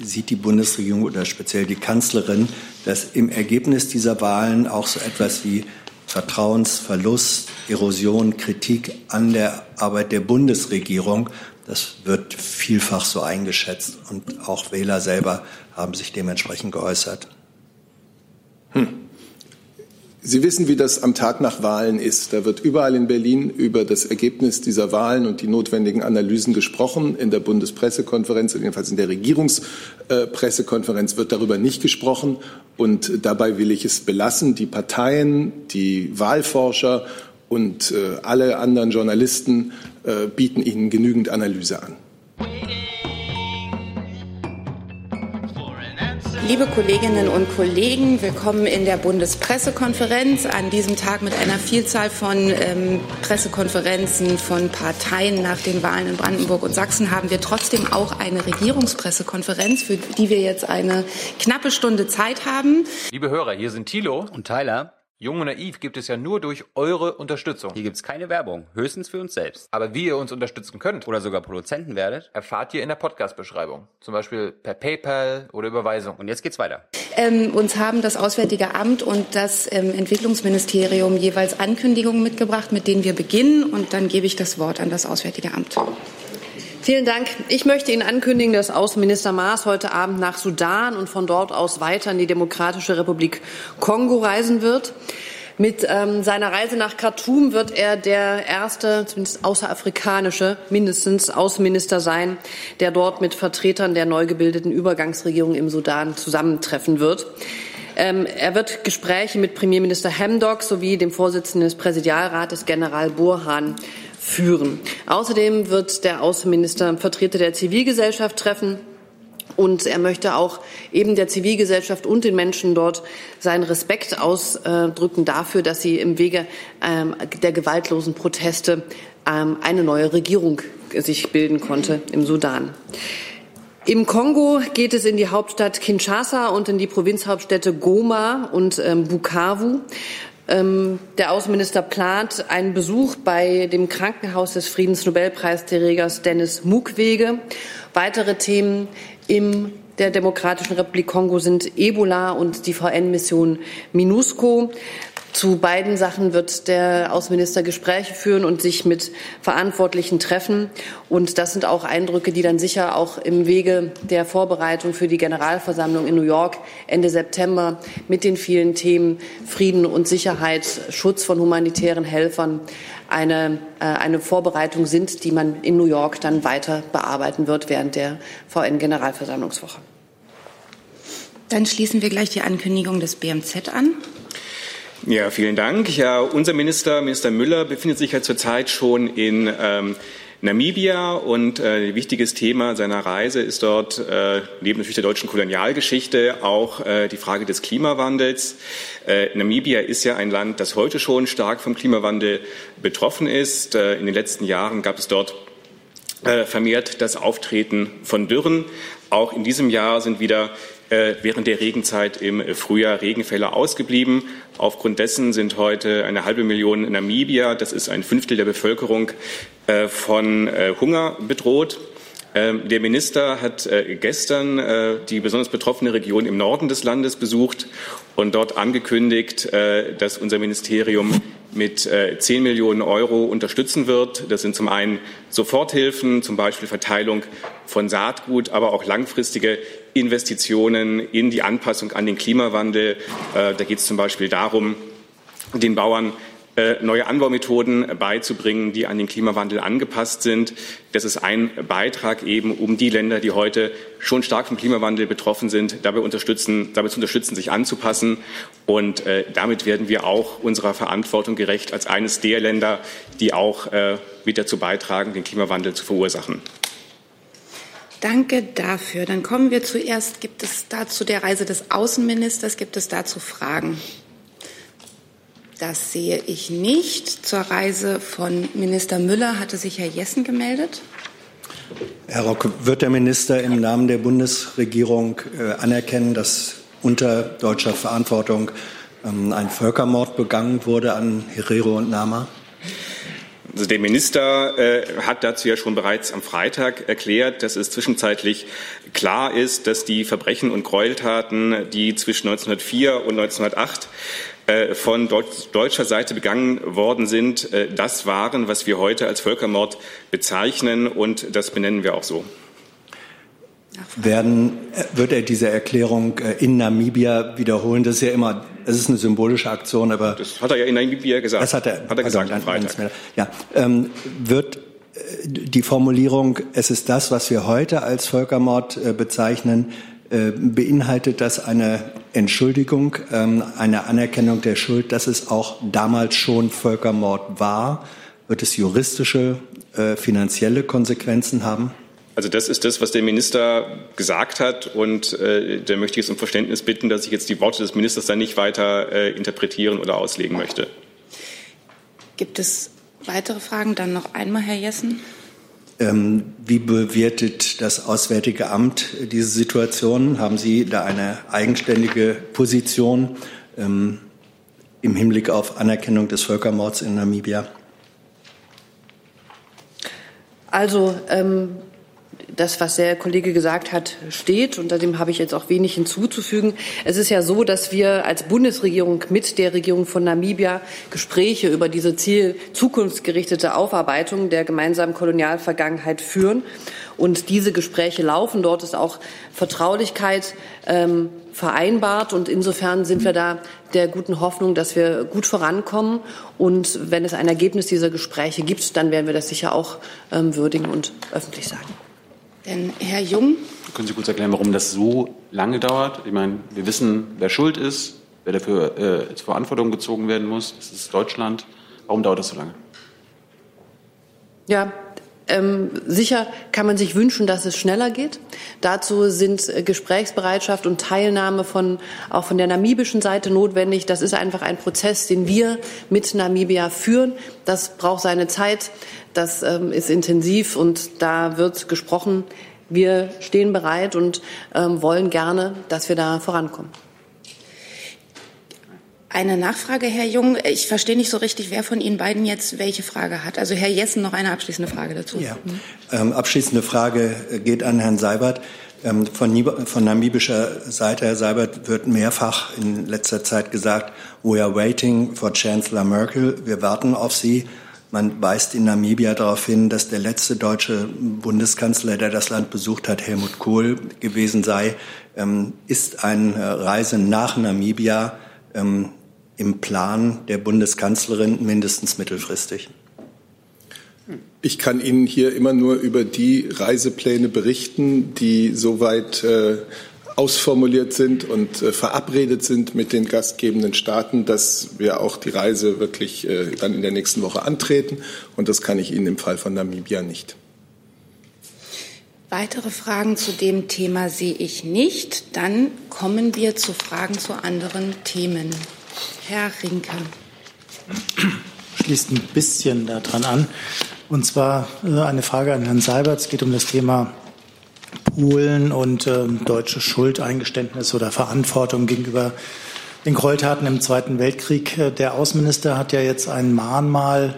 Sieht die Bundesregierung oder speziell die Kanzlerin, dass im Ergebnis dieser Wahlen auch so etwas wie Vertrauensverlust, Erosion, Kritik an der Arbeit der Bundesregierung, das wird vielfach so eingeschätzt und auch Wähler selber haben sich dementsprechend geäußert. Hm. Sie wissen, wie das am Tag nach Wahlen ist. Da wird überall in Berlin über das Ergebnis dieser Wahlen und die notwendigen Analysen gesprochen. In der Bundespressekonferenz, jedenfalls in der Regierungspressekonferenz wird darüber nicht gesprochen. Und dabei will ich es belassen. Die Parteien, die Wahlforscher und äh, alle anderen Journalisten äh, bieten Ihnen genügend Analyse an. Liebe Kolleginnen und Kollegen, willkommen in der Bundespressekonferenz. An diesem Tag mit einer Vielzahl von ähm, Pressekonferenzen von Parteien nach den Wahlen in Brandenburg und Sachsen haben wir trotzdem auch eine Regierungspressekonferenz, für die wir jetzt eine knappe Stunde Zeit haben. Liebe Hörer, hier sind Thilo und Tyler. Jung und Naiv gibt es ja nur durch eure Unterstützung. Hier gibt es keine Werbung, höchstens für uns selbst. Aber wie ihr uns unterstützen könnt oder sogar Produzenten werdet, erfahrt ihr in der Podcast-Beschreibung. Zum Beispiel per PayPal oder Überweisung. Und jetzt geht's weiter. Ähm, uns haben das Auswärtige Amt und das ähm, Entwicklungsministerium jeweils Ankündigungen mitgebracht, mit denen wir beginnen. Und dann gebe ich das Wort an das Auswärtige Amt. Vielen Dank. Ich möchte Ihnen ankündigen, dass Außenminister Maas heute Abend nach Sudan und von dort aus weiter in die Demokratische Republik Kongo reisen wird. Mit ähm, seiner Reise nach Khartoum wird er der erste, zumindest außerafrikanische, mindestens Außenminister sein, der dort mit Vertretern der neu gebildeten Übergangsregierung im Sudan zusammentreffen wird. Ähm, er wird Gespräche mit Premierminister Hamdok sowie dem Vorsitzenden des Präsidialrates General Burhan führen. Außerdem wird der Außenminister Vertreter der Zivilgesellschaft treffen. Und er möchte auch eben der Zivilgesellschaft und den Menschen dort seinen Respekt ausdrücken dafür, dass sie im Wege ähm, der gewaltlosen Proteste ähm, eine neue Regierung sich bilden konnte im Sudan. Im Kongo geht es in die Hauptstadt Kinshasa und in die Provinzhauptstädte Goma und ähm, Bukavu. Ähm, der Außenminister plant einen Besuch bei dem Krankenhaus des Friedensnobelpreisträgers Dennis Mukwege. Weitere Themen in der Demokratischen Republik Kongo sind Ebola und die VN-Mission MINUSCO. Zu beiden Sachen wird der Außenminister Gespräche führen und sich mit Verantwortlichen treffen. Und das sind auch Eindrücke, die dann sicher auch im Wege der Vorbereitung für die Generalversammlung in New York Ende September mit den vielen Themen Frieden und Sicherheit, Schutz von humanitären Helfern eine, äh, eine Vorbereitung sind, die man in New York dann weiter bearbeiten wird während der VN-Generalversammlungswoche. Dann schließen wir gleich die Ankündigung des BMZ an. Ja, vielen Dank. Ja, unser Minister, Minister Müller, befindet sich ja zurzeit schon in ähm, Namibia und äh, ein wichtiges Thema seiner Reise ist dort äh, neben natürlich der deutschen Kolonialgeschichte auch äh, die Frage des Klimawandels. Äh, Namibia ist ja ein Land, das heute schon stark vom Klimawandel betroffen ist. Äh, in den letzten Jahren gab es dort äh, vermehrt das Auftreten von Dürren. Auch in diesem Jahr sind wieder während der Regenzeit im Frühjahr Regenfälle ausgeblieben. Aufgrund dessen sind heute eine halbe Million Namibier, das ist ein Fünftel der Bevölkerung, äh, von äh, Hunger bedroht. Ähm, der Minister hat gestern die besonders betroffene Region im Norden des Landes besucht und dort angekündigt, dass unser Ministerium mit 10 Millionen Euro unterstützen wird. Das sind zum einen Soforthilfen, zum Beispiel Verteilung von Saatgut, aber auch langfristige Investitionen in die Anpassung an den Klimawandel. Äh, da geht es zum Beispiel darum, den Bauern äh, neue Anbaumethoden beizubringen, die an den Klimawandel angepasst sind. Das ist ein Beitrag eben, um die Länder, die heute schon stark vom Klimawandel betroffen sind, dabei, unterstützen, dabei zu unterstützen, sich anzupassen. Und äh, damit werden wir auch unserer Verantwortung gerecht als eines der Länder, die auch äh, mit dazu beitragen, den Klimawandel zu verursachen. Danke dafür. Dann kommen wir zuerst. Gibt es dazu der Reise des Außenministers? Gibt es dazu Fragen? Das sehe ich nicht. Zur Reise von Minister Müller hatte sich Herr Jessen gemeldet. Herr Rock, wird der Minister im Namen der Bundesregierung äh, anerkennen, dass unter deutscher Verantwortung ähm, ein Völkermord begangen wurde an Herero und Nama? Also der Minister äh, hat dazu ja schon bereits am Freitag erklärt, dass es zwischenzeitlich klar ist, dass die Verbrechen und Gräueltaten, die zwischen 1904 und 1908 äh, von deutscher Seite begangen worden sind, äh, das waren, was wir heute als Völkermord bezeichnen, und das benennen wir auch so. Werden, äh, wird er diese Erklärung in Namibia wiederholen? Das ist ja immer, es ist eine symbolische Aktion, aber. Das hat er ja in Namibia gesagt. Das hat er, hat er gesagt am Freitag. Ja, ähm, wird die Formulierung, es ist das, was wir heute als Völkermord äh, bezeichnen, äh, beinhaltet das eine Entschuldigung, ähm, eine Anerkennung der Schuld, dass es auch damals schon Völkermord war? Wird es juristische, äh, finanzielle Konsequenzen haben? Also das ist das, was der Minister gesagt hat. Und äh, da möchte ich jetzt um Verständnis bitten, dass ich jetzt die Worte des Ministers dann nicht weiter äh, interpretieren oder auslegen möchte. Gibt es weitere Fragen? Dann noch einmal, Herr Jessen. Ähm, wie bewertet das Auswärtige Amt diese Situation? Haben Sie da eine eigenständige Position ähm, im Hinblick auf Anerkennung des Völkermords in Namibia? Also ähm, das, was der Kollege gesagt hat, steht. Und dem habe ich jetzt auch wenig hinzuzufügen. Es ist ja so, dass wir als Bundesregierung mit der Regierung von Namibia Gespräche über diese Ziel zukunftsgerichtete Aufarbeitung der gemeinsamen Kolonialvergangenheit führen. Und diese Gespräche laufen. Dort ist auch Vertraulichkeit ähm, vereinbart. Und insofern sind wir da der guten Hoffnung, dass wir gut vorankommen. Und wenn es ein Ergebnis dieser Gespräche gibt, dann werden wir das sicher auch ähm, würdigen und öffentlich sagen. Denn Herr Jung. Können Sie kurz erklären, warum das so lange dauert? Ich meine, wir wissen, wer schuld ist, wer dafür äh, zur Verantwortung gezogen werden muss. Das ist Deutschland. Warum dauert das so lange? Ja, ähm, sicher kann man sich wünschen, dass es schneller geht. Dazu sind äh, Gesprächsbereitschaft und Teilnahme von, auch von der namibischen Seite notwendig. Das ist einfach ein Prozess, den wir mit Namibia führen. Das braucht seine Zeit. Das ähm, ist intensiv und da wird gesprochen. Wir stehen bereit und ähm, wollen gerne, dass wir da vorankommen. Eine Nachfrage, Herr Jung. Ich verstehe nicht so richtig, wer von Ihnen beiden jetzt welche Frage hat. Also Herr Jessen, noch eine abschließende Frage dazu. Ja. Ähm, abschließende Frage geht an Herrn Seibert. Ähm, von, von namibischer Seite, Herr Seibert, wird mehrfach in letzter Zeit gesagt, we are waiting for Chancellor Merkel. Wir warten auf Sie. Man weist in Namibia darauf hin, dass der letzte deutsche Bundeskanzler, der das Land besucht hat, Helmut Kohl gewesen sei. Ähm, ist eine Reise nach Namibia ähm, im Plan der Bundeskanzlerin mindestens mittelfristig? Ich kann Ihnen hier immer nur über die Reisepläne berichten, die soweit äh, ausformuliert sind und äh, verabredet sind mit den gastgebenden Staaten, dass wir auch die Reise wirklich äh, dann in der nächsten Woche antreten. Und das kann ich Ihnen im Fall von Namibia nicht. Weitere Fragen zu dem Thema sehe ich nicht. Dann kommen wir zu Fragen zu anderen Themen. Herr Rinke. Schließt ein bisschen daran an. Und zwar äh, eine Frage an Herrn Seibert. Es geht um das Thema Polen und äh, deutsche Schuldeingeständnis oder Verantwortung gegenüber den Gräueltaten im Zweiten Weltkrieg. Äh, der Außenminister hat ja jetzt ein Mahnmal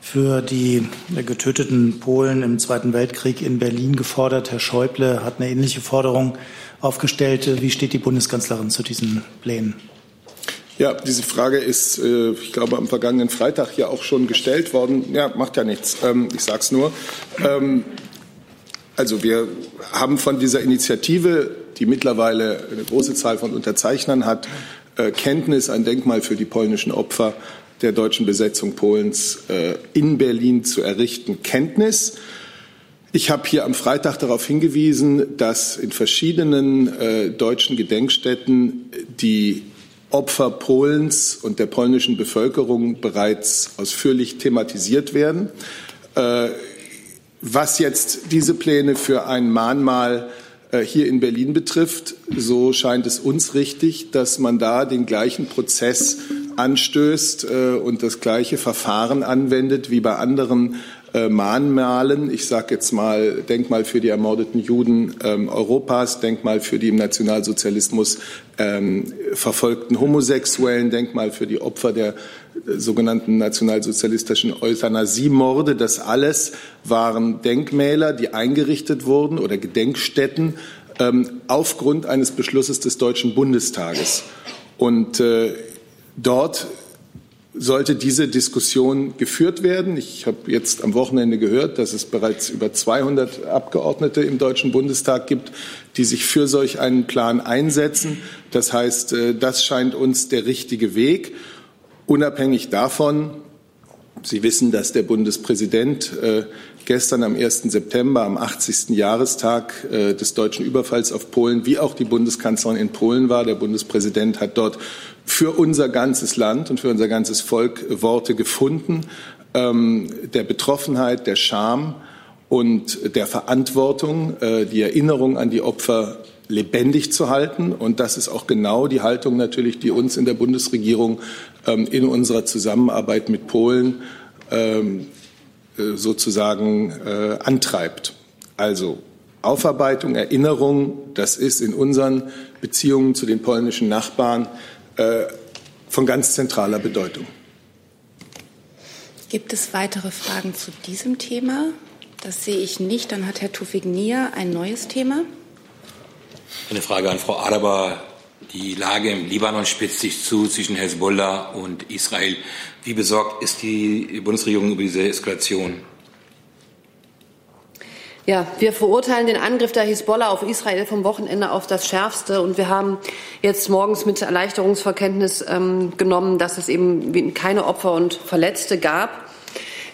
für die getöteten Polen im Zweiten Weltkrieg in Berlin gefordert. Herr Schäuble hat eine ähnliche Forderung aufgestellt. Wie steht die Bundeskanzlerin zu diesen Plänen? Ja, diese Frage ist, äh, ich glaube, am vergangenen Freitag ja auch schon gestellt worden. Ja, macht ja nichts. Ähm, ich sage es nur. Ähm, also wir haben von dieser Initiative, die mittlerweile eine große Zahl von Unterzeichnern hat, äh, Kenntnis, ein Denkmal für die polnischen Opfer der deutschen Besetzung Polens äh, in Berlin zu errichten, Kenntnis. Ich habe hier am Freitag darauf hingewiesen, dass in verschiedenen deutschen Gedenkstätten die Opfer Polens und der polnischen Bevölkerung bereits ausführlich thematisiert werden. Äh, was jetzt diese Pläne für ein Mahnmal äh, hier in Berlin betrifft, so scheint es uns richtig, dass man da den gleichen Prozess anstößt äh, und das gleiche Verfahren anwendet wie bei anderen äh, Mahnmalen. Ich sage jetzt mal Denkmal für die ermordeten Juden ähm, Europas, Denkmal für die im Nationalsozialismus ähm, verfolgten Homosexuellen, Denkmal für die Opfer der sogenannten nationalsozialistischen Euthanasiemorde. Das alles waren Denkmäler, die eingerichtet wurden oder Gedenkstätten ähm, aufgrund eines Beschlusses des Deutschen Bundestages. Und äh, dort sollte diese Diskussion geführt werden. Ich habe jetzt am Wochenende gehört, dass es bereits über 200 Abgeordnete im Deutschen Bundestag gibt, die sich für solch einen Plan einsetzen. Das heißt, äh, das scheint uns der richtige Weg. Unabhängig davon, Sie wissen, dass der Bundespräsident äh, gestern am 1. September, am 80. Jahrestag äh, des deutschen Überfalls auf Polen, wie auch die Bundeskanzlerin in Polen war. Der Bundespräsident hat dort für unser ganzes Land und für unser ganzes Volk Worte gefunden, ähm, der Betroffenheit, der Scham und der Verantwortung, äh, die Erinnerung an die Opfer lebendig zu halten. Und das ist auch genau die Haltung natürlich, die uns in der Bundesregierung ähm, in unserer Zusammenarbeit mit Polen ähm, äh, sozusagen äh, antreibt. Also Aufarbeitung, Erinnerung, das ist in unseren Beziehungen zu den polnischen Nachbarn äh, von ganz zentraler Bedeutung. Gibt es weitere Fragen zu diesem Thema? Das sehe ich nicht. Dann hat Herr Tufik-Nier ein neues Thema. Eine Frage an Frau Araber. Die Lage im Libanon spitzt sich zu zwischen Hezbollah und Israel. Wie besorgt ist die Bundesregierung über diese Eskalation? Ja, wir verurteilen den Angriff der Hisbollah auf Israel vom Wochenende auf das Schärfste. Und wir haben jetzt morgens mit Erleichterungsverkenntnis ähm, genommen, dass es eben keine Opfer und Verletzte gab.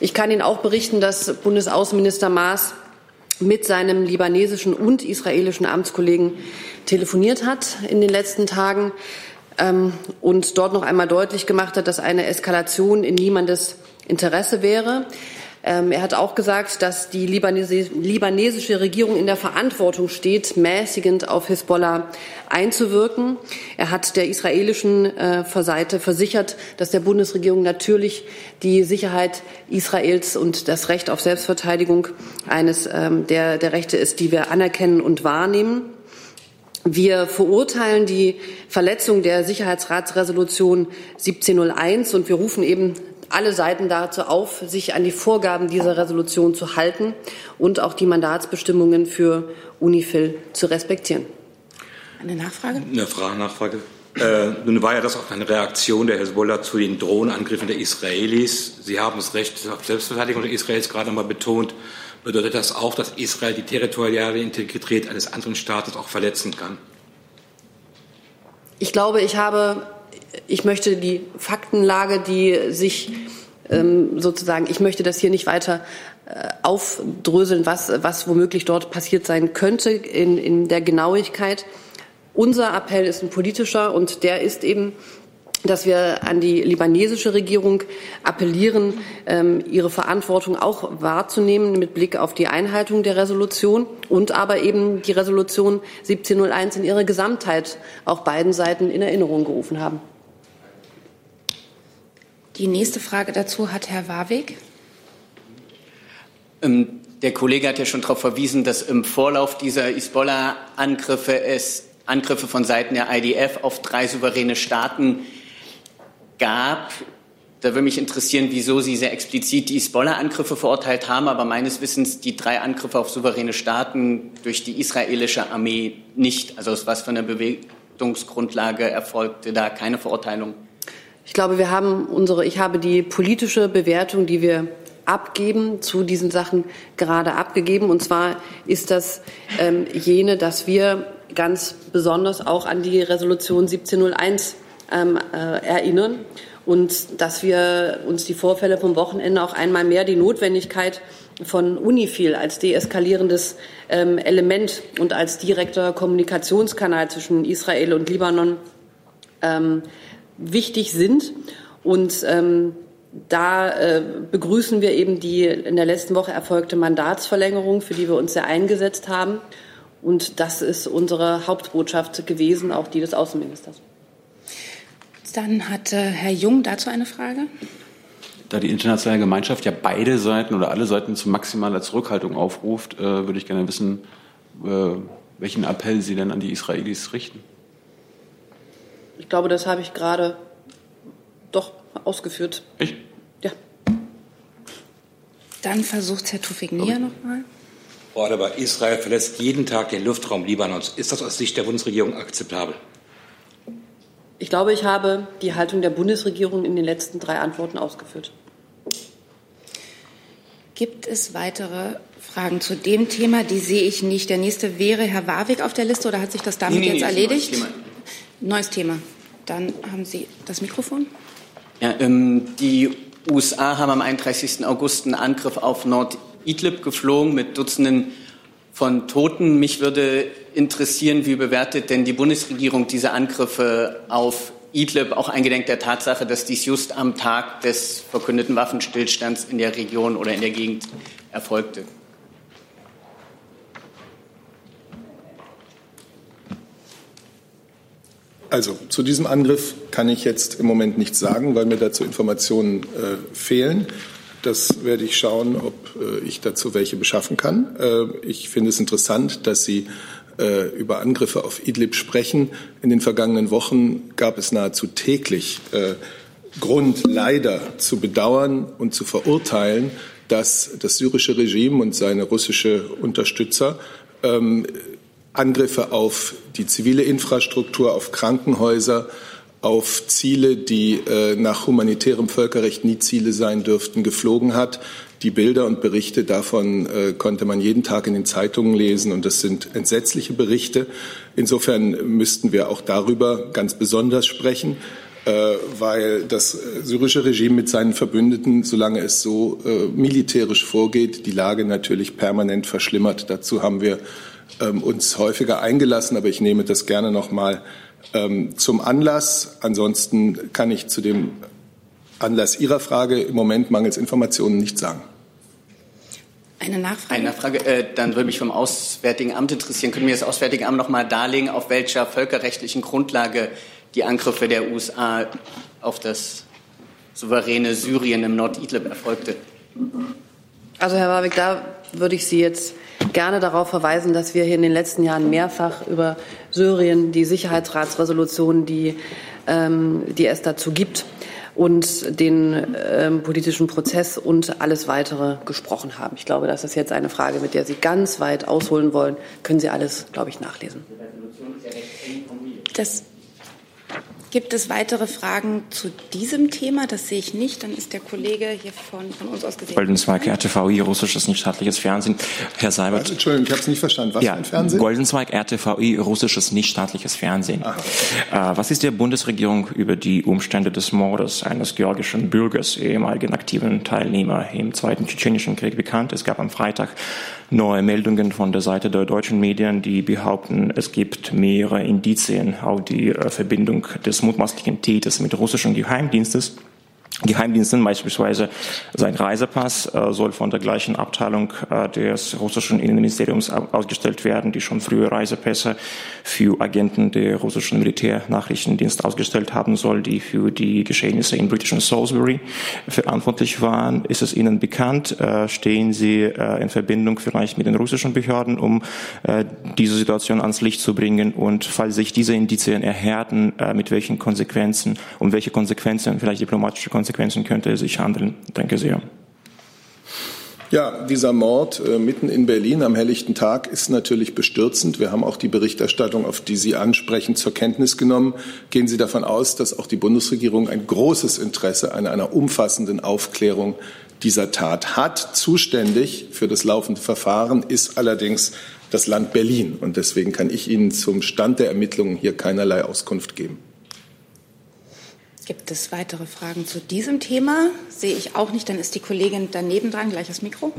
Ich kann Ihnen auch berichten, dass Bundesaußenminister Maas mit seinem libanesischen und israelischen Amtskollegen telefoniert hat in den letzten Tagen ähm, und dort noch einmal deutlich gemacht hat, dass eine Eskalation in niemandes Interesse wäre. Ähm, er hat auch gesagt, dass die libanesische Regierung in der Verantwortung steht, mäßigend auf Hisbollah einzuwirken. Er hat der israelischen äh, Seite versichert, dass der Bundesregierung natürlich die Sicherheit Israels und das Recht auf Selbstverteidigung eines ähm, der, der Rechte ist, die wir anerkennen und wahrnehmen. Wir verurteilen die Verletzung der Sicherheitsratsresolution 1701 und wir rufen eben alle Seiten dazu auf, sich an die Vorgaben dieser Resolution zu halten und auch die Mandatsbestimmungen für UNIFIL zu respektieren. Eine Nachfrage? Eine Frage, Nachfrage. Äh, nun war ja das auch eine Reaktion der Hezbollah zu den Drohnenangriffen der Israelis. Sie haben das Recht auf Selbstverteidigung der Israelis gerade einmal betont. Bedeutet das auch, dass Israel die territoriale Integrität eines anderen Staates auch verletzen kann? Ich glaube, ich habe ich möchte die Faktenlage, die sich ähm, sozusagen, ich möchte das hier nicht weiter äh, aufdröseln, was, was womöglich dort passiert sein könnte in, in der Genauigkeit. Unser Appell ist ein politischer und der ist eben, dass wir an die libanesische Regierung appellieren, ähm, ihre Verantwortung auch wahrzunehmen mit Blick auf die Einhaltung der Resolution und aber eben die Resolution 1701 in ihrer Gesamtheit auch beiden Seiten in Erinnerung gerufen haben. Die nächste Frage dazu hat Herr Warwick. Ähm, der Kollege hat ja schon darauf verwiesen, dass im Vorlauf dieser Hisbollah-Angriffe es Angriffe von Seiten der IDF auf drei souveräne Staaten gab. Da würde mich interessieren, wieso Sie sehr explizit die Hisbollah-Angriffe verurteilt haben, aber meines Wissens die drei Angriffe auf souveräne Staaten durch die israelische Armee nicht. Also aus was für einer Bewegungsgrundlage erfolgte da keine Verurteilung? Ich glaube, wir haben unsere, ich habe die politische Bewertung, die wir abgeben, zu diesen Sachen gerade abgegeben. Und zwar ist das ähm, jene, dass wir ganz besonders auch an die Resolution 1701 ähm, äh, erinnern und dass wir uns die Vorfälle vom Wochenende auch einmal mehr die Notwendigkeit von UNIFIL als deeskalierendes ähm, Element und als direkter Kommunikationskanal zwischen Israel und Libanon ähm, wichtig sind. Und ähm, da äh, begrüßen wir eben die in der letzten Woche erfolgte Mandatsverlängerung, für die wir uns sehr eingesetzt haben. Und das ist unsere Hauptbotschaft gewesen, auch die des Außenministers. Dann hat äh, Herr Jung dazu eine Frage. Da die internationale Gemeinschaft ja beide Seiten oder alle Seiten zu maximaler Zurückhaltung aufruft, äh, würde ich gerne wissen, äh, welchen Appell Sie denn an die Israelis richten. Ich glaube, das habe ich gerade, doch, ausgeführt. Ich? Ja. Dann versucht Herr Tufik Nia nochmal. Frau aber Israel verlässt jeden Tag den Luftraum Libanons. Ist das aus Sicht der Bundesregierung akzeptabel? Ich glaube, ich habe die Haltung der Bundesregierung in den letzten drei Antworten ausgeführt. Gibt es weitere Fragen zu dem Thema? Die sehe ich nicht. Der nächste wäre Herr Warwick auf der Liste oder hat sich das damit Nee, nee, jetzt nee, erledigt? neues Thema. Neues Thema. Dann haben Sie das Mikrofon. Ja, ähm, die USA haben am 31. August einen Angriff auf Nord-Idlib geflogen mit Dutzenden von Toten. Mich würde interessieren, wie bewertet denn die Bundesregierung diese Angriffe auf Idlib, auch eingedenk der Tatsache, dass dies just am Tag des verkündeten Waffenstillstands in der Region oder in der Gegend erfolgte? Also zu diesem Angriff kann ich jetzt im Moment nichts sagen, weil mir dazu Informationen äh, fehlen. Das werde ich schauen, ob äh, ich dazu welche beschaffen kann. Äh, ich finde es interessant, dass Sie äh, über Angriffe auf Idlib sprechen. In den vergangenen Wochen gab es nahezu täglich Grund, leider zu bedauern und zu verurteilen, dass das syrische Regime und seine russische Unterstützer ähm, Angriffe auf die zivile Infrastruktur, auf Krankenhäuser, auf Ziele, die äh, nach humanitärem Völkerrecht nie Ziele sein dürften, geflogen hat. Die Bilder und Berichte davon äh, konnte man jeden Tag in den Zeitungen lesen und das sind entsetzliche Berichte. Insofern müssten wir auch darüber ganz besonders sprechen, äh, weil das syrische Regime mit seinen Verbündeten, solange es so äh, militärisch vorgeht, die Lage natürlich permanent verschlimmert. Dazu haben wir ähm, uns häufiger eingelassen, aber ich nehme das gerne noch mal ähm, zum Anlass. Ansonsten kann ich zu dem Anlass Ihrer Frage im Moment mangels Informationen nichts sagen. Eine Nachfrage? Eine Nachfrage, äh, dann würde mich vom Auswärtigen Amt interessieren. Können wir das Auswärtige Amt noch mal darlegen, auf welcher völkerrechtlichen Grundlage die Angriffe der USA auf das souveräne Syrien im Nord-Idlib erfolgte? Also Herr Warwick, da würde ich Sie jetzt gerne darauf verweisen, dass wir hier in den letzten Jahren mehrfach über Syrien, die Sicherheitsratsresolution, die, ähm, die es dazu gibt, und den ähm, politischen Prozess und alles weitere gesprochen haben. Ich glaube, das ist jetzt eine Frage, mit der Sie ganz weit ausholen wollen. Können Sie alles, glaube ich, nachlesen. Das Gibt es weitere Fragen zu diesem Thema? Das sehe ich nicht. Dann ist der Kollege hier von, von uns aus gesehen. Goldenzweig, RTVI, russisches nichtstaatliches Fernsehen. Herr Seibert. Was? Entschuldigung, ich habe es nicht verstanden. Was ja, für ein Fernsehen? Goldenzweig, RTVI, russisches nichtstaatliches Fernsehen. Ah, Äh, was ist der Bundesregierung über die Umstände des Mordes eines georgischen Bürgers, ehemaligen aktiven Teilnehmer im Zweiten Tschetschenischen Krieg bekannt? Es gab am Freitag neue Meldungen von der Seite der deutschen Medien, die behaupten, es gibt mehrere Indizien auf die äh, Verbindung des mutmaßlichen Täters mit russischen Geheimdienstes. Geheimdiensten, beispielsweise sein Reisepass äh, soll von der gleichen Abteilung äh, des russischen Innenministeriums au- ausgestellt werden, die schon früher Reisepässe für Agenten der russischen Militärnachrichtendienst ausgestellt haben soll, die für die Geschehnisse in britischen Salisbury verantwortlich waren. Ist es Ihnen bekannt? Äh, stehen Sie äh, in Verbindung vielleicht mit den russischen Behörden, um äh, diese Situation ans Licht zu bringen? Und falls sich diese Indizien erhärten, äh, mit welchen Konsequenzen, um welche Konsequenzen, vielleicht diplomatische Konsequenzen könnte es sich handeln? Danke sehr. Ja, dieser Mord äh, mitten in Berlin am helllichten Tag ist natürlich bestürzend. Wir haben auch die Berichterstattung, auf die Sie ansprechen, zur Kenntnis genommen. Gehen Sie davon aus, dass auch die Bundesregierung ein großes Interesse an einer umfassenden Aufklärung dieser Tat hat. Zuständig für das laufende Verfahren ist allerdings das Land Berlin. Und deswegen kann ich Ihnen zum Stand der Ermittlungen hier keinerlei Auskunft geben. Gibt es weitere Fragen zu diesem Thema? Sehe ich auch nicht. Dann ist die Kollegin daneben dran. Gleiches Mikro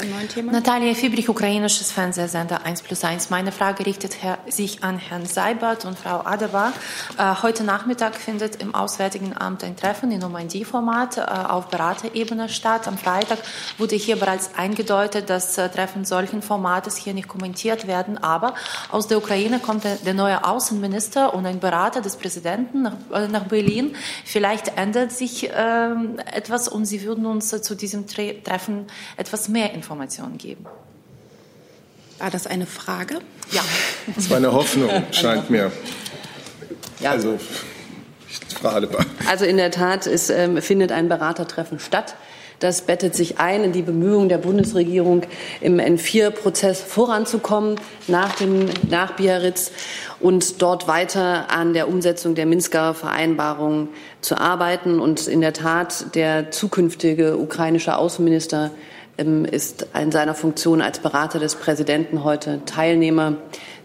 einem neuen Thema. Natalia Fiebrich, ukrainisches Fernsehsender 1 plus 1. Meine Frage richtet sich an Herrn Seibert und Frau Adebar. Äh, heute Nachmittag findet im Auswärtigen Amt ein Treffen in Normandie-Format äh, auf Beraterebene statt. Am Freitag wurde hier bereits eingedeutet, dass äh, Treffen solchen Formates hier nicht kommentiert werden. Aber aus der Ukraine kommt der, neue Außenminister und ein Berater des Präsidenten nach, Berlin. Vielleicht ändert sich ähm, etwas und Sie würden uns zu diesem Tre Treffen etwas mehr Informationen geben. War das eine Frage? Ja. Das war eine Hoffnung, scheint mir. Also, Frau Adebar. Also in der Tat, es ähm, findet ein Beratertreffen statt. Das bettet sich ein in die Bemühungen der Bundesregierung, im N4-Prozess voranzukommen nach, dem, nach Biarritz und dort weiter an der Umsetzung der Minsker Vereinbarung zu arbeiten. Und in der Tat, der zukünftige ukrainische Außenminister ist in seiner Funktion als Berater des Präsidenten heute Teilnehmer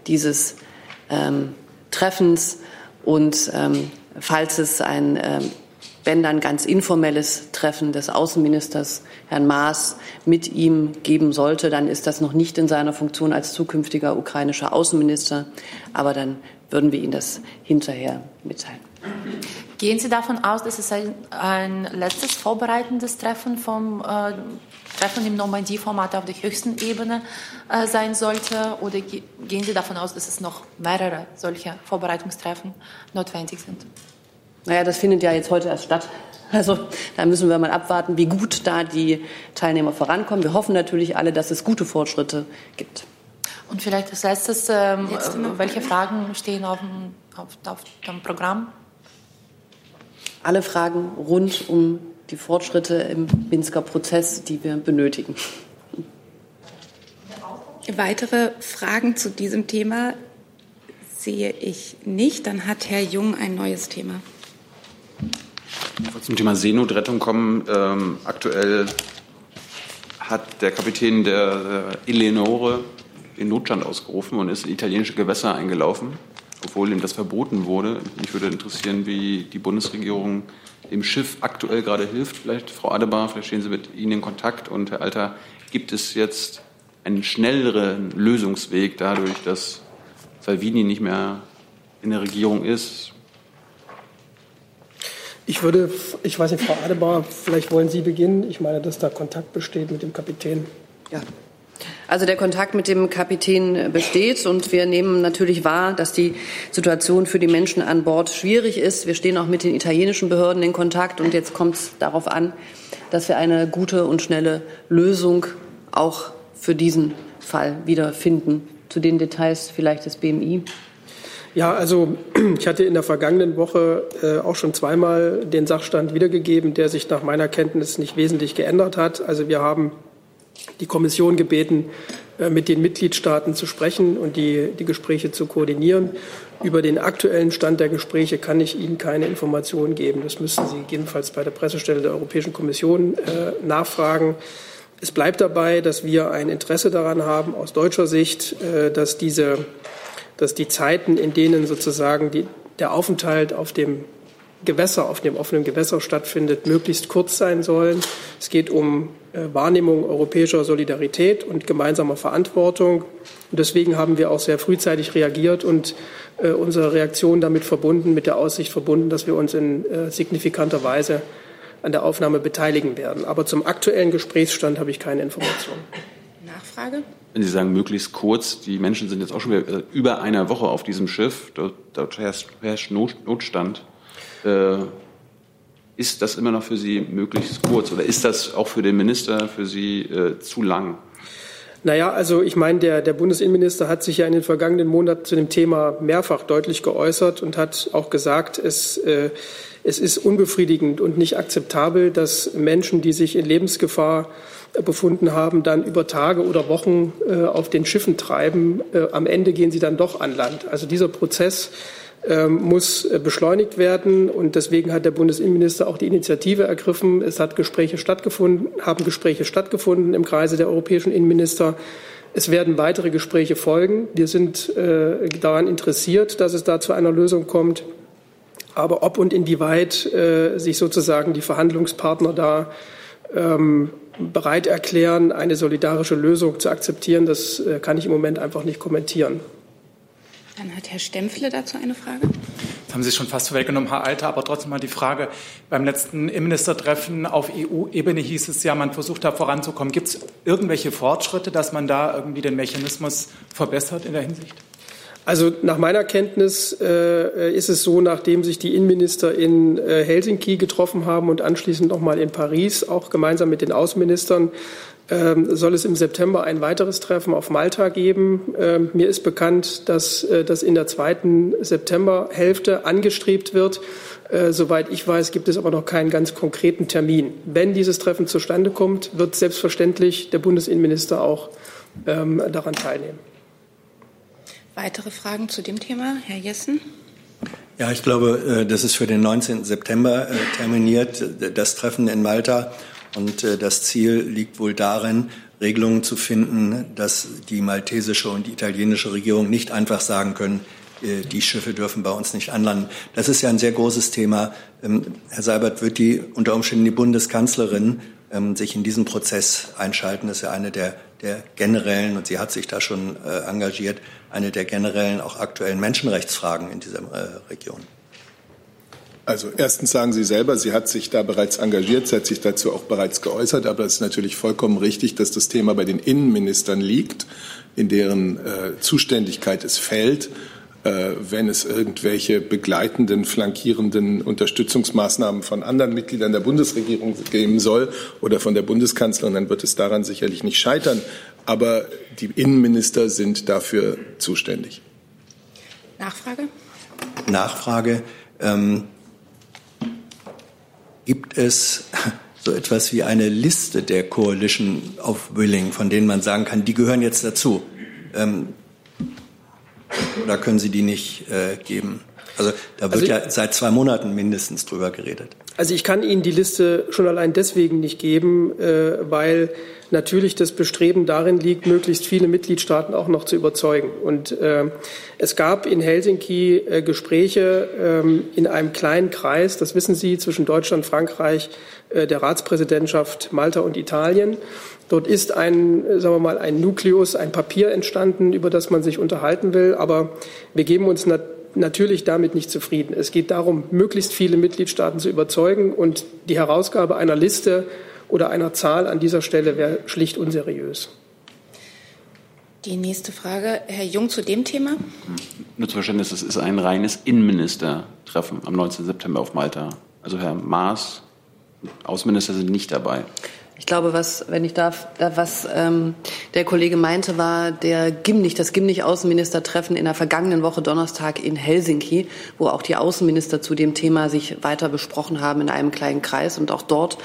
dieses ähm, Treffens. Und ähm, falls es ein ähm, wenn dann ganz informelles Treffen des Außenministers Herrn Maas mit ihm geben sollte, dann ist das noch nicht in seiner Funktion als zukünftiger ukrainischer Außenminister. Aber dann würden wir Ihnen das hinterher mitteilen. Gehen Sie davon aus, dass es ein, ein letztes vorbereitendes Treffen vom äh, Treffen im Normandie-Format auf der höchsten Ebene äh, sein sollte? Oder ge gehen Sie davon aus, dass es noch mehrere solcher Vorbereitungstreffen notwendig sind? Naja, das findet ja jetzt heute erst statt. Also da müssen wir mal abwarten, wie gut da die Teilnehmer vorankommen. Wir hoffen natürlich alle, dass es gute Fortschritte gibt. Und vielleicht als letztes, ähm, welche Fragen stehen auf dem, auf, auf dem Programm? Alle Fragen rund um die Fortschritte im Minsker Prozess, die wir benötigen. Weitere Fragen zu diesem Thema sehe ich nicht. Dann hat Herr Jung ein neues Thema. Zum Thema Seenotrettung kommen. Ähm, aktuell hat der Kapitän der äh, Eleonore den Notstand ausgerufen und ist in italienische Gewässer eingelaufen, obwohl ihm das verboten wurde. Mich würde interessieren, wie die Bundesregierung dem Schiff aktuell gerade hilft. Vielleicht, Frau Adebar, vielleicht stehen Sie mit Ihnen in Kontakt. Und Herr Alter, gibt es jetzt einen schnelleren Lösungsweg dadurch, dass Salvini nicht mehr in der Regierung ist? Ich würde, ich weiß nicht, Frau Adebar, vielleicht wollen Sie beginnen. Ich meine, dass da Kontakt besteht mit dem Kapitän. Ja. Also der Kontakt mit dem Kapitän besteht und wir nehmen natürlich wahr, dass die Situation für die Menschen an Bord schwierig ist. Wir stehen auch mit den italienischen Behörden in Kontakt und jetzt kommt es darauf an, dass wir eine gute und schnelle Lösung auch für diesen Fall wiederfinden. Zu den Details vielleicht des BMI. Ja, also ich hatte in der vergangenen Woche äh, auch schon zweimal den Sachstand wiedergegeben, der sich nach meiner Kenntnis nicht wesentlich geändert hat. Also wir haben die Kommission gebeten, äh, mit den Mitgliedstaaten zu sprechen und die, die Gespräche zu koordinieren. Über den aktuellen Stand der Gespräche kann ich Ihnen keine Informationen geben. Das müssten Sie jedenfalls bei der Pressestelle der Europäischen Kommission äh, nachfragen. Es bleibt dabei, dass wir ein Interesse daran haben, aus deutscher Sicht, äh, dass diese dass die Zeiten, in denen sozusagen die, der Aufenthalt auf dem Gewässer, auf dem offenen Gewässer stattfindet, möglichst kurz sein sollen. Es geht um äh, Wahrnehmung europäischer Solidarität und gemeinsamer Verantwortung. Und deswegen haben wir auch sehr frühzeitig reagiert und äh, unsere Reaktion damit verbunden, mit der Aussicht verbunden, dass wir uns in äh, signifikanter Weise an der Aufnahme beteiligen werden. Aber zum aktuellen Gesprächsstand habe ich keine Informationen. Nachfrage? wenn Sie sagen, möglichst kurz, die Menschen sind jetzt auch schon wieder über einer Woche auf diesem Schiff, dort, dort herrscht, herrscht Not, Notstand. Äh, ist das immer noch für Sie möglichst kurz oder ist das auch für den Minister für Sie äh, zu lang? Naja, also ich meine, der, der Bundesinnenminister hat sich ja in den vergangenen Monaten zu dem Thema mehrfach deutlich geäußert und hat auch gesagt, es, äh, es ist unbefriedigend und nicht akzeptabel, dass Menschen, die sich in Lebensgefahr befunden haben, dann über Tage oder Wochen äh, auf den Schiffen treiben. Äh, am Ende gehen sie dann doch an Land. Also dieser Prozess muss äh, beschleunigt werden und deswegen hat der Bundesinnenminister auch die Initiative ergriffen. Es hat Gespräche stattgefunden, haben Gespräche stattgefunden im Kreise der europäischen Innenminister. Es werden weitere Gespräche folgen. Wir sind äh, daran interessiert, dass es da zu einer Lösung kommt. Aber ob und inwieweit äh, sich sozusagen die Verhandlungspartner da ähm, bereit erklären, eine solidarische Lösung zu akzeptieren, das äh, kann ich im Moment einfach nicht kommentieren. Dann hat Herr Stempfle dazu eine Frage. Das haben Sie schon fast vorweggenommen, Herr Alter, aber trotzdem mal die Frage. Beim letzten Innenministertreffen auf EU-Ebene hieß es ja, man versucht da voranzukommen. Gibt es irgendwelche Fortschritte, dass man da irgendwie den Mechanismus verbessert in der Hinsicht? Also nach meiner Kenntnis äh, ist es so, nachdem sich die Innenminister in äh, Helsinki getroffen haben und anschließend nochmal in Paris, auch gemeinsam mit den Außenministern, soll es im September ein weiteres Treffen auf Malta geben. Ähm, mir ist bekannt, dass äh, das in der zweiten Septemberhälfte angestrebt wird. Äh, soweit ich weiß, gibt es aber noch keinen ganz konkreten Termin. Wenn dieses Treffen zustande kommt, wird selbstverständlich der Bundesinnenminister auch ähm, daran teilnehmen. Weitere Fragen zu dem Thema? Herr Jessen? Ja, ich glaube, äh, das ist für den 19. September terminiert, das Treffen in Malta. Und äh, das Ziel liegt wohl darin, Regelungen zu finden, dass die maltesische und die italienische Regierung nicht einfach sagen können, die Schiffe dürfen bei uns nicht anlanden. Das ist ja ein sehr großes Thema. Ähm, Herr Seibert, wird die unter Umständen die Bundeskanzlerin ähm, sich in diesen Prozess einschalten? Das ist ja eine der, der generellen, und sie hat sich da schon engagiert, eine der generellen, auch aktuellen Menschenrechtsfragen in dieser äh, Region? Also erstens sagen Sie selber, sie hat sich da bereits engagiert, sie hat sich dazu auch bereits geäußert, aber es ist natürlich vollkommen richtig, dass das Thema bei den Innenministern liegt, in deren äh, Zuständigkeit es fällt. Äh, wenn es irgendwelche begleitenden, flankierenden Unterstützungsmaßnahmen von anderen Mitgliedern der Bundesregierung geben soll oder von der Bundeskanzlerin, dann wird es daran sicherlich nicht scheitern. Aber die Innenminister sind dafür zuständig. Nachfrage? Nachfrage. Ähm, gibt es so etwas wie eine Liste der Coalition of Willing, von denen man sagen kann, die gehören jetzt dazu? Ähm, oder können Sie die nicht äh, geben? Also da wird also, ja seit zwei Monaten mindestens drüber geredet. Also ich kann Ihnen die Liste schon allein deswegen nicht geben, äh, weil natürlich das Bestreben darin liegt, möglichst viele Mitgliedstaaten auch noch zu überzeugen. Und äh, es gab in Helsinki äh, Gespräche ähm, in einem kleinen Kreis, das wissen Sie, zwischen Deutschland, Frankreich, äh, der Ratspräsidentschaft Malta und Italien. Dort ist ein, sagen wir mal, ein Nukleus, ein Papier entstanden, über das man sich unterhalten will. Aber wir geben uns nat natürlich damit nicht zufrieden. Es geht darum, möglichst viele Mitgliedstaaten zu überzeugen und die Herausgabe einer Liste oder einer Zahl an dieser Stelle wäre schlicht unseriös. Die nächste Frage, Herr Jung, zu dem Thema. Nur zu Verständnis, es ist ein reines Innenministertreffen am 19. September auf Malta. Also Herr Maas, Außenminister sind nicht dabei. Ich glaube, was, wenn ich darf, was ähm, der Kollege meinte, war der Gimnich, das Gimnich-Außenministertreffen in der vergangenen Woche Donnerstag in Helsinki, wo auch die Außenminister zu dem Thema sich weiter besprochen haben in einem kleinen Kreis und auch dort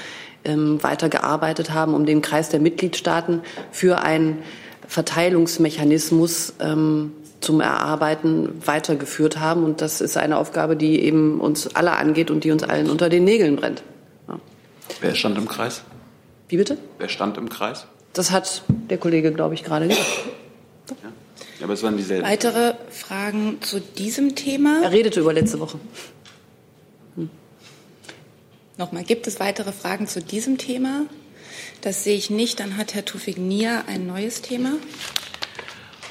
ähm, weitergearbeitet haben, um den Kreis der Mitgliedstaaten für einen Verteilungsmechanismus ähm, zum Erarbeiten weitergeführt haben. Und das ist eine Aufgabe, die eben uns alle angeht und die uns allen unter den Nägeln brennt. Ja. Wer stand im Kreis? Wie bitte? Wer stand im Kreis? Das hat der Kollege, glaube ich, gerade gesagt. Ja. ja. aber es waren dieselben. Weitere Fragen zu diesem Thema? Er redete über letzte Woche. Nochmal, gibt es weitere Fragen zu diesem Thema? Das sehe ich nicht. Dann hat Herr Tufik Nia ein neues Thema.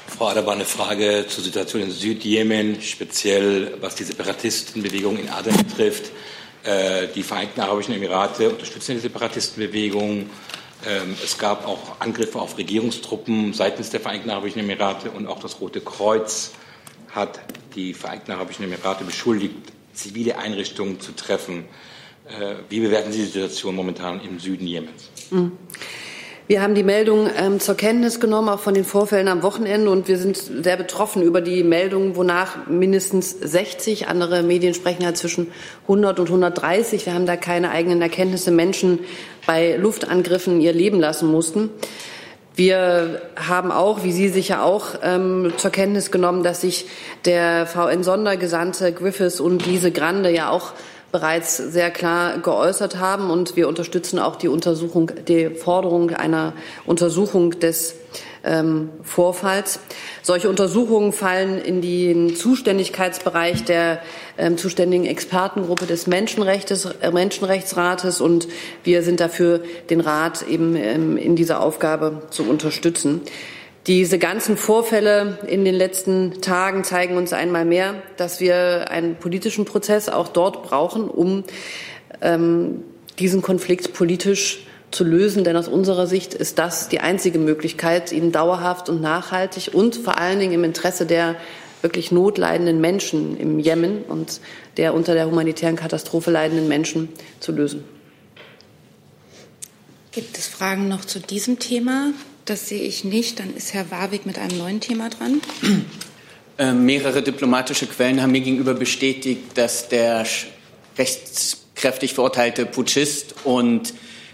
Frau Adebar, eine Frage zur Situation in Südjemen, speziell was die Separatistenbewegung in Aden betrifft. Äh, die Vereinigten Arabischen Emirate unterstützen die Separatistenbewegung. Ähm, es gab auch Angriffe auf Regierungstruppen seitens der Vereinigten Arabischen Emirate und auch das Rote Kreuz hat die Vereinigten Arabischen Emirate beschuldigt, zivile Einrichtungen zu treffen. Äh, wie bewerten Sie die Situation momentan im Süden Jemens? Wir haben die Meldung ähm, zur Kenntnis genommen, auch von den Vorfällen am Wochenende, und wir sind sehr betroffen über die Meldung, wonach mindestens 60, andere Medien sprechen ja zwischen 100 und 130, wir haben da keine eigenen Erkenntnisse, Menschen bei Luftangriffen ihr Leben lassen mussten. Wir haben auch, wie Sie sicher auch, ähm, zur Kenntnis genommen, dass sich der VN-Sondergesandte Griffiths und Lise Grande ja auch bereits sehr klar geäußert haben. Und wir unterstützen auch die Untersuchung, die Forderung einer Untersuchung des ähm, Vorfalls. Solche Untersuchungen fallen in den Zuständigkeitsbereich der ähm, zuständigen Expertengruppe des Menschenrechts, äh, Menschenrechtsrates und wir sind dafür, den Rat eben ähm, in dieser Aufgabe zu unterstützen. Diese ganzen Vorfälle in den letzten Tagen zeigen uns einmal mehr, dass wir einen politischen Prozess auch dort brauchen, um ähm, diesen Konflikt politisch zu lösen. Denn aus unserer Sicht ist das die einzige Möglichkeit, ihn dauerhaft und nachhaltig und vor allen Dingen im Interesse der wirklich notleidenden Menschen im Jemen und der unter der humanitären Katastrophe leidenden Menschen zu lösen. Gibt es Fragen noch zu diesem Thema? Das sehe ich nicht. Dann ist Herr Warwick mit einem neuen Thema dran. Äh, mehrere diplomatische Quellen haben mir gegenüber bestätigt, dass der rechtskräftig verurteilte Putschist und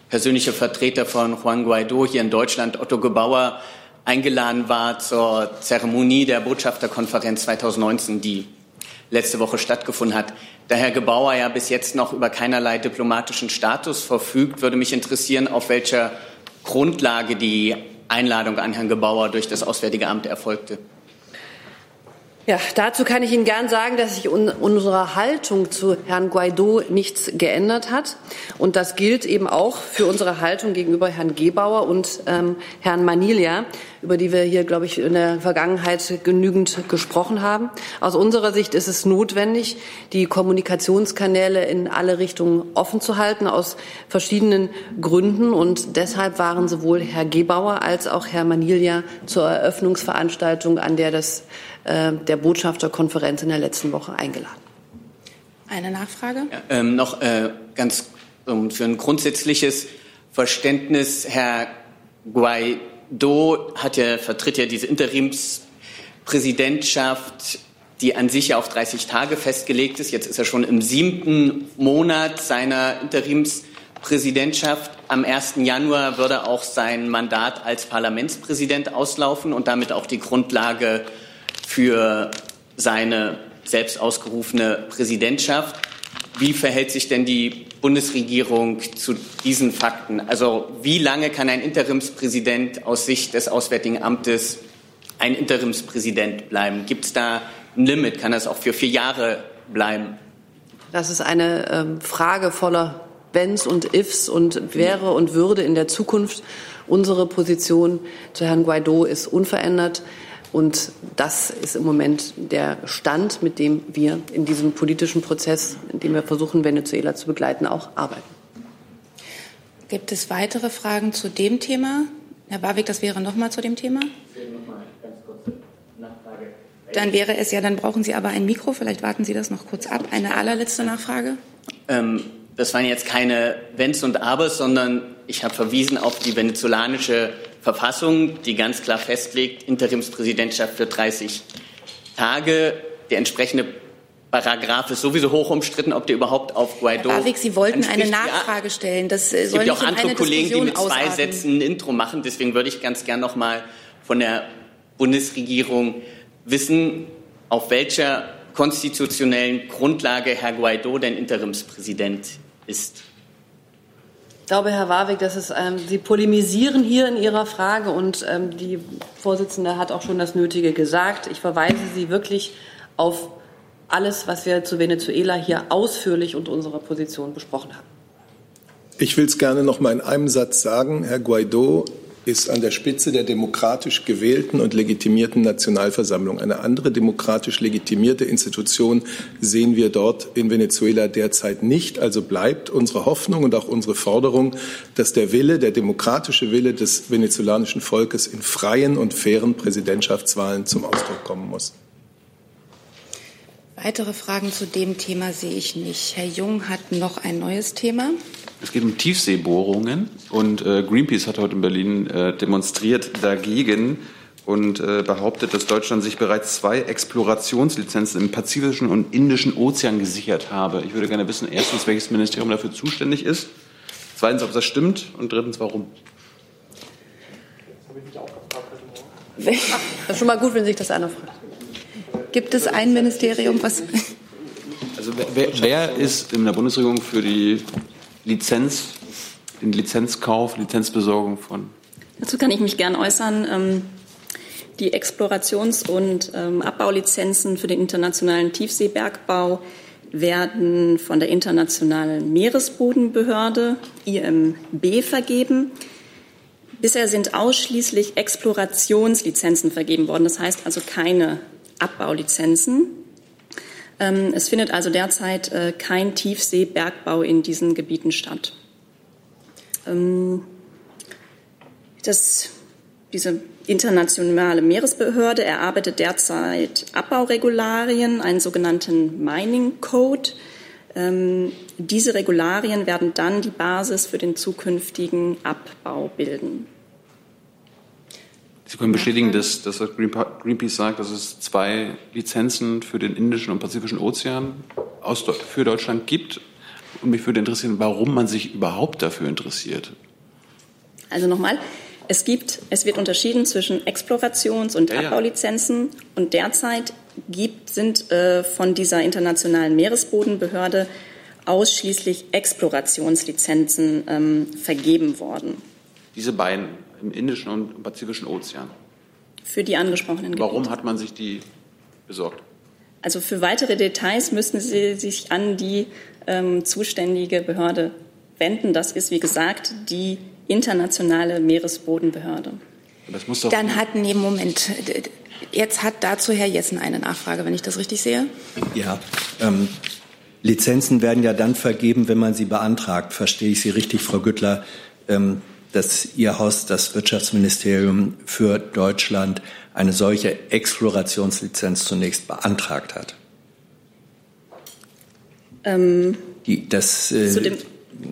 persönliche Vertreter von Juan Guaido hier in Deutschland, Otto Gebauer, eingeladen war zur Zeremonie der Botschafterkonferenz 2019, die letzte Woche stattgefunden hat. Da Herr Gebauer ja bis jetzt noch über keinerlei diplomatischen Status verfügt, würde mich interessieren, auf welcher Grundlage die Einladung an Herrn Gebauer durch das Auswärtige Amt erfolgte. Ja, dazu kann ich Ihnen gern sagen, dass sich un unsere Haltung zu Herrn Guaido nichts geändert hat. Und das gilt eben auch für unsere Haltung gegenüber Herrn Gebauer und ähm, Herrn Manilia, über die wir hier, glaube ich, in der Vergangenheit genügend gesprochen haben. Aus unserer Sicht ist es notwendig, die Kommunikationskanäle in alle Richtungen offen zu halten, aus verschiedenen Gründen. Und deshalb waren sowohl Herr Gebauer als auch Herr Manilia zur Eröffnungsveranstaltung, an der das der Botschafterkonferenz in der letzten Woche eingeladen. Eine Nachfrage? Ja, ähm, noch äh, ganz um, für ein grundsätzliches Verständnis, Herr Guaido hat ja, vertritt ja diese Interimspräsidentschaft, die an sich ja auf 30 Tage festgelegt ist. Jetzt ist er schon im siebten Monat seiner Interimspräsidentschaft. Am 1. Januar würde auch sein Mandat als Parlamentspräsident auslaufen und damit auch die Grundlage für seine selbst ausgerufene Präsidentschaft. Wie verhält sich denn die Bundesregierung zu diesen Fakten? Also wie lange kann ein Interimspräsident aus Sicht des Auswärtigen Amtes ein Interimspräsident bleiben? Gibt es da ein Limit? Kann das auch für vier Jahre bleiben? Das ist eine ähm, Frage voller Wenns und Ifs und wäre und würde in der Zukunft. Unsere Position zu Herrn Guaido ist unverändert. Und das ist im Moment der Stand, mit dem wir in diesem politischen Prozess, in dem wir versuchen, Venezuela zu begleiten, auch arbeiten. Gibt es weitere Fragen zu dem Thema? Herr Warwick, das wäre noch mal zu dem Thema? Dann wäre es ja, dann brauchen Sie aber ein Mikro. Vielleicht warten Sie das noch kurz ab. Eine allerletzte Nachfrage. Ähm, das waren jetzt keine Wenns und Abers, sondern ich habe verwiesen auf die venezolanische Verfassung, die ganz klar festlegt, Interimspräsidentschaft für 30 Tage. Der entsprechende Paragraph ist sowieso hoch umstritten, ob der überhaupt auf Guaido. Herr Barwig, Sie wollten eine Nachfrage stellen. Das es gibt ja auch andere Kollegen, die mit zwei ausarten. Sätzen ein Intro machen. Deswegen würde ich ganz gern noch mal von der Bundesregierung wissen, auf welcher konstitutionellen Grundlage Herr Guaido denn Interimspräsident ist. Ich glaube, Herr Warwick, dass es, ähm, Sie polemisieren hier in Ihrer Frage und ähm, die Vorsitzende hat auch schon das Nötige gesagt. Ich verweise Sie wirklich auf alles, was wir zu Venezuela hier ausführlich und unsere Position besprochen haben. Ich will es gerne noch mal in einem Satz sagen. Herr Guaido ist an der Spitze der demokratisch gewählten und legitimierten Nationalversammlung. Eine andere demokratisch legitimierte Institution sehen wir dort in Venezuela derzeit nicht. Also bleibt unsere Hoffnung und auch unsere Forderung, dass der Wille, der demokratische Wille des venezolanischen Volkes in freien und fairen Präsidentschaftswahlen zum Ausdruck kommen muss. Weitere Fragen zu dem Thema sehe ich nicht. Herr Jung hat noch ein neues Thema. Es geht um Tiefseebohrungen und äh, Greenpeace hat heute in Berlin äh, demonstriert dagegen und äh, behauptet, dass Deutschland sich bereits zwei Explorationslizenzen im Pazifischen und Indischen Ozean gesichert habe. Ich würde gerne wissen, erstens, welches Ministerium dafür zuständig ist, zweitens, ob das stimmt und drittens, warum. Das ist schon mal gut, wenn sich das einer fragt. Gibt es ein Ministerium, was. Also wer, wer ist in der Bundesregierung für die Lizenz, den Lizenzkauf, Lizenzbesorgung von? Dazu kann ich mich gern äußern. Ähm, die Explorations- und ähm, Abbaulizenzen für den internationalen Tiefseebergbau werden von der Internationalen Meeresbodenbehörde IMB vergeben. Bisher sind ausschließlich Explorationslizenzen vergeben worden, das heißt also keine Abbaulizenzen. Ähm, es findet also derzeit äh, kein Tiefseebergbau in diesen Gebieten statt. Ähm, das, diese internationale Meeresbehörde erarbeitet derzeit Abbauregularien, einen sogenannten Mining Code. Ähm, diese Regularien werden dann die Basis für den zukünftigen Abbau bilden. Sie können bestätigen, dass, dass Greenpeace sagt, dass es zwei Lizenzen für den Indischen und Pazifischen Ozean aus, für Deutschland gibt. Und mich würde interessieren, warum man sich überhaupt dafür interessiert. Also nochmal, es gibt, es wird unterschieden zwischen Explorations- und ja, Abbaulizenzen und derzeit gibt, sind äh, von dieser internationalen Meeresbodenbehörde ausschließlich Explorationslizenzen ähm, vergeben worden. Diese beiden im Indischen und im Pazifischen Ozean. Für die angesprochenen Gebiete. Warum hat man sich die besorgt? Also für weitere Details müssten Sie sich an die ähm, zuständige Behörde wenden. Das ist, wie gesagt, die internationale Meeresbodenbehörde. Das muss doch Dann hat, nee, Moment, jetzt hat dazu Herr Jessen eine Nachfrage, wenn ich das richtig sehe. Ja, ähm, Lizenzen werden ja dann vergeben, wenn man sie beantragt. Verstehe ich Sie richtig, Frau Güttler, ähm, dass Ihr Haus, das Wirtschaftsministerium für Deutschland, eine solche Explorationslizenz zunächst beantragt hat? Ähm, Die, das, äh, zu dem,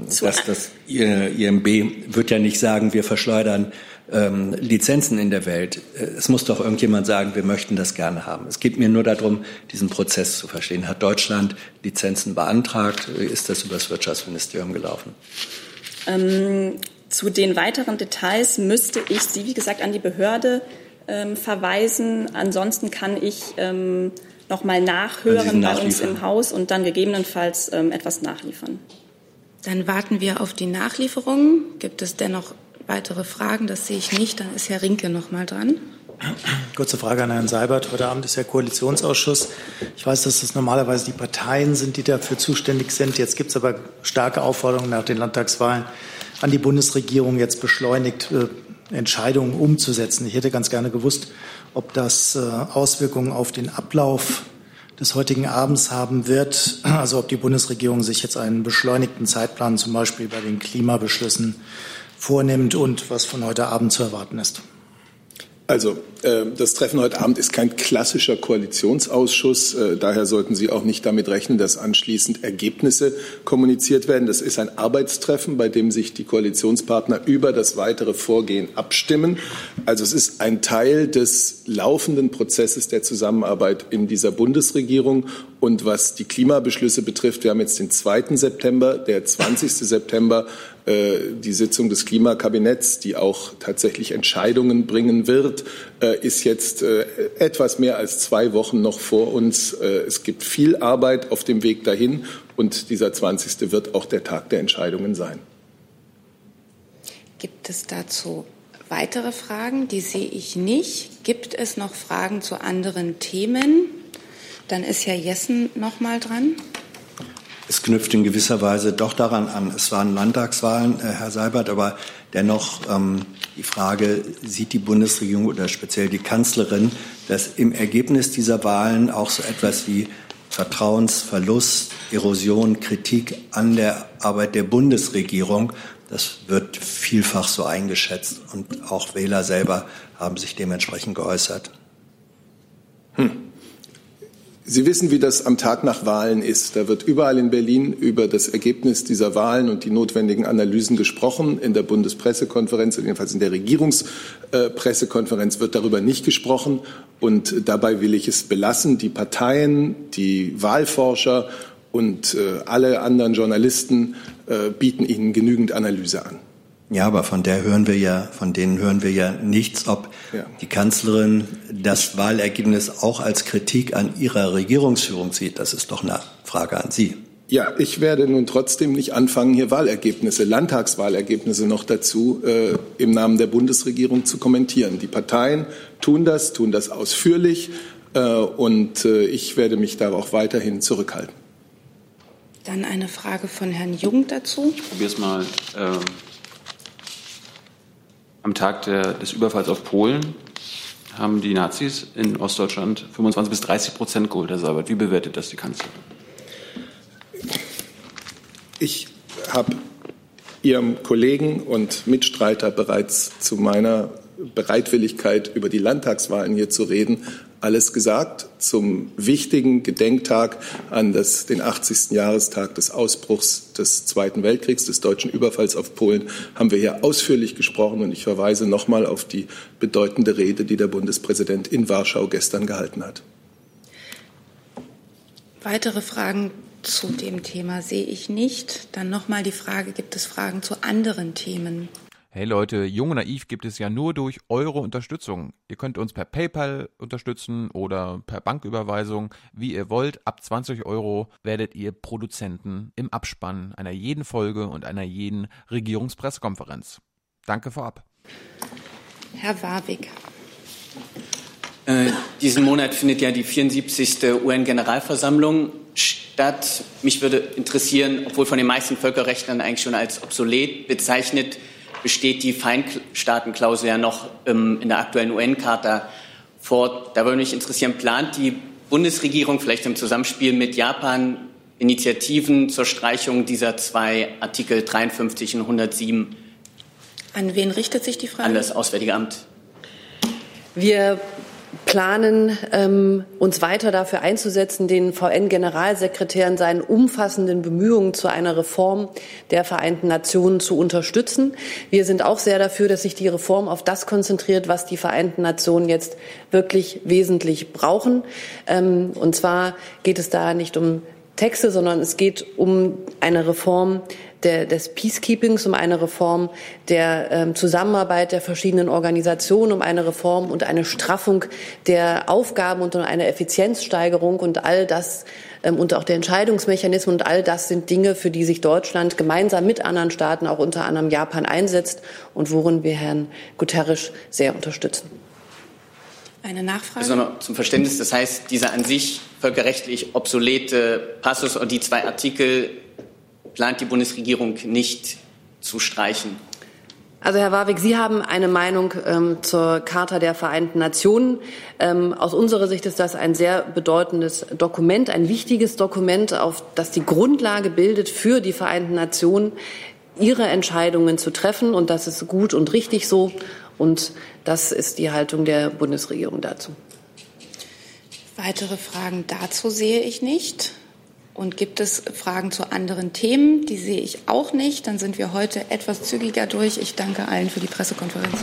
zu das, das IMB wird ja nicht sagen, wir verschleudern ähm, Lizenzen in der Welt. Äh, es muss doch irgendjemand sagen, wir möchten das gerne haben. Es geht mir nur darum, diesen Prozess zu verstehen. Hat Deutschland Lizenzen beantragt? Ist das über das Wirtschaftsministerium gelaufen? Ähm, zu den weiteren Details müsste ich Sie, wie gesagt, an die Behörde ähm, verweisen. Ansonsten kann ich ähm, noch mal nachhören bei uns im Haus und dann gegebenenfalls ähm, etwas nachliefern. Dann warten wir auf die Nachlieferung. Gibt es dennoch weitere Fragen? Das sehe ich nicht. Dann ist Herr Rinke noch mal dran. Kurze Frage an Herrn Seibert. Heute Abend ist der Koalitionsausschuss. Ich weiß, dass das normalerweise die Parteien sind, die dafür zuständig sind. Jetzt gibt es aber starke Aufforderungen nach den Landtagswahlen an die Bundesregierung, jetzt beschleunigt äh, Entscheidungen umzusetzen. Ich hätte ganz gerne gewusst, ob das äh, Auswirkungen auf den Ablauf des heutigen Abends haben wird, also ob die Bundesregierung sich jetzt einen beschleunigten Zeitplan zum Beispiel bei den Klimabeschlüssen vornimmt und was von heute Abend zu erwarten ist. Also äh, das Treffen heute Abend ist kein klassischer Koalitionsausschuss. Äh, daher sollten Sie auch nicht damit rechnen, dass anschließend Ergebnisse kommuniziert werden. Das ist ein Arbeitstreffen, bei dem sich die Koalitionspartner über das weitere Vorgehen abstimmen. Also es ist ein Teil des laufenden Prozesses der Zusammenarbeit in dieser Bundesregierung. Und was die Klimabeschlüsse betrifft, wir haben jetzt den 2. September, der 20. September die Sitzung des Klimakabinetts, die auch tatsächlich Entscheidungen bringen wird, äh, ist jetzt äh, etwas mehr als zwei Wochen noch vor uns. Es gibt viel Arbeit auf dem Weg dahin und dieser 20. wird auch der Tag der Entscheidungen sein. Gibt es dazu weitere Fragen? Die sehe ich nicht. Gibt es noch Fragen zu anderen Themen? Dann ist Herr Jessen noch mal dran. Es knüpft in gewisser Weise doch daran an. Es waren Landtagswahlen, äh, Herr Seibert, aber dennoch ähm, die Frage, sieht die Bundesregierung oder speziell die Kanzlerin, dass im Ergebnis dieser Wahlen auch so etwas wie Vertrauensverlust, Erosion, Kritik an der Arbeit der Bundesregierung, das wird vielfach so eingeschätzt und auch Wähler selber haben sich dementsprechend geäußert. Hm. Sie wissen, wie das am Tag nach Wahlen ist. Da wird überall in Berlin über das Ergebnis dieser Wahlen und die notwendigen Analysen gesprochen. In der Bundespressekonferenz, jedenfalls in der Regierungspressekonferenz wird darüber nicht gesprochen. Und dabei will ich es belassen. Die Parteien, die Wahlforscher und äh, alle anderen Journalisten äh, bieten Ihnen genügend Analyse an. Ja, aber von der hören wir ja, von denen hören wir ja nichts, ob ja. die Kanzlerin das Wahlergebnis auch als Kritik an ihrer Regierungsführung sieht. Das ist doch eine Frage an Sie. Ja, ich werde nun trotzdem nicht anfangen, hier Wahlergebnisse, Landtagswahlergebnisse noch dazu äh, im Namen der Bundesregierung zu kommentieren. Die Parteien tun das, tun das ausführlich äh, und äh, ich werde mich da auch weiterhin zurückhalten. Dann eine Frage von Herrn Jung dazu. Ich probiere es mal. Äh am Tag der, des Überfalls auf Polen haben die Nazis in Ostdeutschland 25 bis 30 Prozent geholt, Herr Seibert. Wie bewertet das die Kanzlerin? Ich habe Ihrem Kollegen und Mitstreiter bereits zu meiner Bereitwilligkeit, über die Landtagswahlen hier zu reden, alles gesagt. Zum wichtigen Gedenktag an das, den 80. Jahrestag des Ausbruchs des Zweiten Weltkriegs, des deutschen Überfalls auf Polen, haben wir hier ausführlich gesprochen. Und ich verweise nochmal auf die bedeutende Rede, die der Bundespräsident in Warschau gestern gehalten hat. Weitere Fragen zu dem Thema sehe ich nicht. Dann nochmal die Frage, gibt es Fragen zu anderen Themen? Hey Leute, Jung und Naiv gibt es ja nur durch eure Unterstützung. Ihr könnt uns per PayPal unterstützen oder per Banküberweisung, wie ihr wollt. Ab 20 Euro werdet ihr Produzenten im Abspann einer jeden Folge und einer jeden Regierungspressekonferenz. Danke vorab. Herr Warwick. Äh, diesen Monat findet ja die 74. UN-Generalversammlung statt. Mich würde interessieren, obwohl von den meisten Völkerrechtlern eigentlich schon als obsolet bezeichnet, besteht die Feindstaatenklausel ja noch ähm, in der aktuellen UN-Charta fort. Da würde mich interessieren, plant die Bundesregierung vielleicht im Zusammenspiel mit Japan Initiativen zur Streichung dieser zwei Artikel 53 und 107? An wen richtet sich die Frage? An das Auswärtige Amt. Wir planen, ähm, uns weiter dafür einzusetzen, den VN-Generalsekretär in seinen umfassenden Bemühungen zu einer Reform der Vereinten Nationen zu unterstützen. Wir sind auch sehr dafür, dass sich die Reform auf das konzentriert, was die Vereinten Nationen jetzt wirklich wesentlich brauchen. Ähm, und zwar geht es da nicht um Texte, sondern es geht um eine Reform der, des Peacekeepings, um eine Reform der ähm, Zusammenarbeit der verschiedenen Organisationen, um eine Reform und eine Straffung der Aufgaben und um eine Effizienzsteigerung und all das ähm, und auch der Entscheidungsmechanismen und all das sind Dinge, für die sich Deutschland gemeinsam mit anderen Staaten, auch unter anderem Japan, einsetzt und worin wir Herrn Guterres sehr unterstützen. Eine Nachfrage? Also zum Verständnis, das heißt, dieser an sich völkerrechtlich obsolete Passus und die zwei Artikel plant die Bundesregierung nicht zu streichen. Also Herr Warwick, Sie haben eine Meinung ähm, zur Charta der Vereinten Nationen. Ähm, aus unserer Sicht ist das ein sehr bedeutendes Dokument, ein wichtiges Dokument, auf das die Grundlage bildet für die Vereinten Nationen, ihre Entscheidungen zu treffen. Und das ist gut und richtig so. Und das ist die Haltung der Bundesregierung dazu. Weitere Fragen dazu sehe ich nicht. Und gibt es Fragen zu anderen Themen? Die sehe ich auch nicht. Dann sind wir heute etwas zügiger durch. Ich danke allen für die Pressekonferenz.